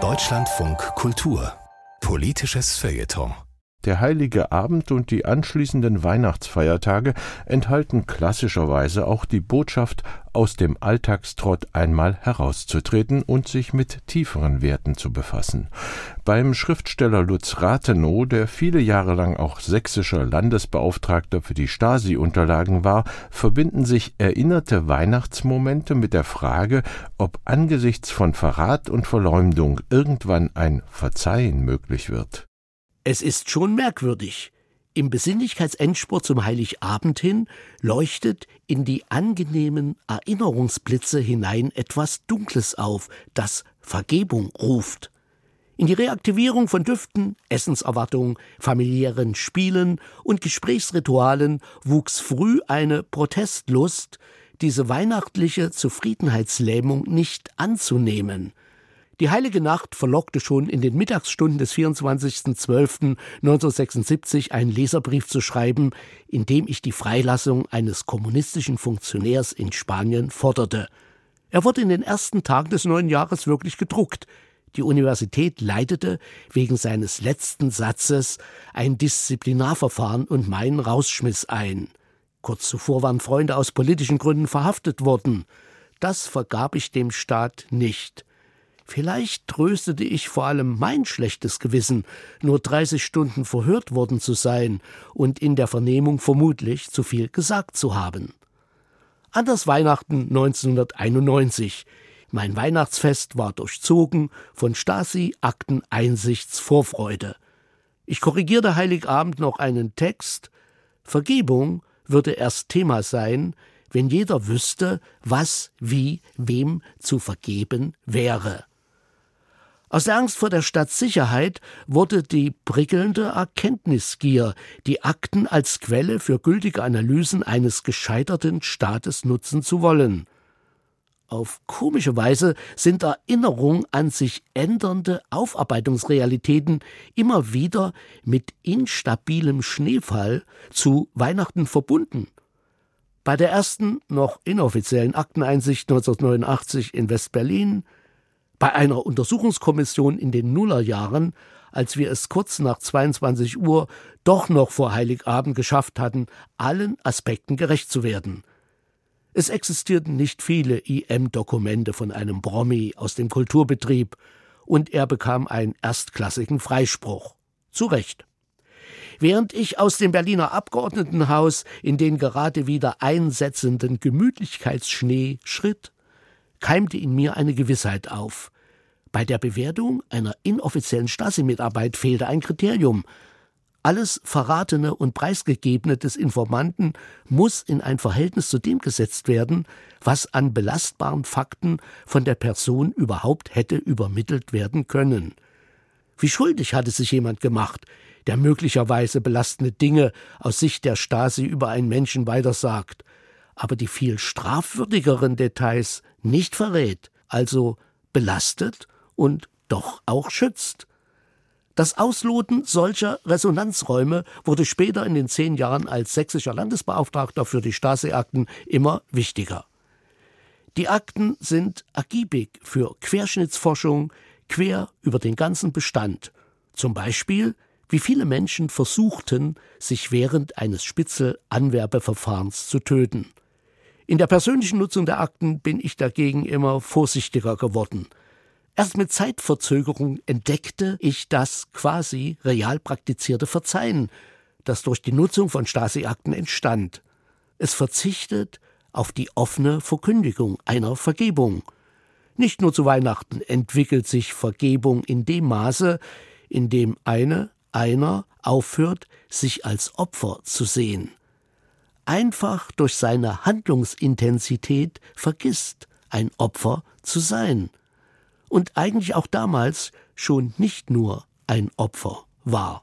Deutschlandfunk Kultur. Politisches Feuilleton der Heilige Abend und die anschließenden Weihnachtsfeiertage enthalten klassischerweise auch die Botschaft, aus dem Alltagstrott einmal herauszutreten und sich mit tieferen Werten zu befassen. Beim Schriftsteller Lutz Rathenow, der viele Jahre lang auch sächsischer Landesbeauftragter für die Stasi-Unterlagen war, verbinden sich erinnerte Weihnachtsmomente mit der Frage, ob angesichts von Verrat und Verleumdung irgendwann ein Verzeihen möglich wird. Es ist schon merkwürdig. Im Besinnlichkeitsendspurt zum Heiligabend hin leuchtet in die angenehmen Erinnerungsblitze hinein etwas Dunkles auf, das Vergebung ruft. In die Reaktivierung von Düften, Essenserwartungen, familiären Spielen und Gesprächsritualen wuchs früh eine Protestlust, diese weihnachtliche Zufriedenheitslähmung nicht anzunehmen – die heilige Nacht verlockte schon in den Mittagsstunden des 24.12.1976 einen Leserbrief zu schreiben, in dem ich die Freilassung eines kommunistischen Funktionärs in Spanien forderte. Er wurde in den ersten Tagen des neuen Jahres wirklich gedruckt. Die Universität leitete wegen seines letzten Satzes ein Disziplinarverfahren und meinen Rausschmiss ein. Kurz zuvor waren Freunde aus politischen Gründen verhaftet worden. Das vergab ich dem Staat nicht. Vielleicht tröstete ich vor allem mein schlechtes Gewissen, nur 30 Stunden verhört worden zu sein und in der Vernehmung vermutlich zu viel gesagt zu haben. An das Weihnachten 1991. Mein Weihnachtsfest war durchzogen von Stasi-Akten-Einsichtsvorfreude. Ich korrigierte Heiligabend noch einen Text. Vergebung würde erst Thema sein, wenn jeder wüsste, was, wie, wem zu vergeben wäre. Aus der Angst vor der Stadtsicherheit wurde die prickelnde Erkenntnisgier, die Akten als Quelle für gültige Analysen eines gescheiterten Staates nutzen zu wollen. Auf komische Weise sind Erinnerungen an sich ändernde Aufarbeitungsrealitäten immer wieder mit instabilem Schneefall zu Weihnachten verbunden. Bei der ersten, noch inoffiziellen Akteneinsicht 1989 in West-Berlin bei einer Untersuchungskommission in den Nullerjahren, als wir es kurz nach 22 Uhr doch noch vor Heiligabend geschafft hatten, allen Aspekten gerecht zu werden. Es existierten nicht viele IM-Dokumente von einem Brommi aus dem Kulturbetrieb, und er bekam einen erstklassigen Freispruch. Zu Recht. Während ich aus dem Berliner Abgeordnetenhaus in den gerade wieder einsetzenden Gemütlichkeitsschnee schritt, keimte in mir eine Gewissheit auf. Bei der Bewertung einer inoffiziellen Stasi-Mitarbeit fehlte ein Kriterium. Alles Verratene und Preisgegebene des Informanten muss in ein Verhältnis zu dem gesetzt werden, was an belastbaren Fakten von der Person überhaupt hätte übermittelt werden können. Wie schuldig hatte sich jemand gemacht, der möglicherweise belastende Dinge aus Sicht der Stasi über einen Menschen weitersagt, aber die viel strafwürdigeren Details nicht verrät, also belastet und doch auch schützt. Das Ausloten solcher Resonanzräume wurde später in den zehn Jahren als sächsischer Landesbeauftragter für die Stasi-Akten immer wichtiger. Die Akten sind ergiebig für Querschnittsforschung quer über den ganzen Bestand. Zum Beispiel, wie viele Menschen versuchten, sich während eines Spitzel-Anwerbeverfahrens zu töten. In der persönlichen Nutzung der Akten bin ich dagegen immer vorsichtiger geworden. Erst mit Zeitverzögerung entdeckte ich das quasi real praktizierte Verzeihen, das durch die Nutzung von Stasi-Akten entstand. Es verzichtet auf die offene Verkündigung einer Vergebung. Nicht nur zu Weihnachten entwickelt sich Vergebung in dem Maße, in dem eine, einer aufhört, sich als Opfer zu sehen einfach durch seine Handlungsintensität vergisst, ein Opfer zu sein. Und eigentlich auch damals schon nicht nur ein Opfer war.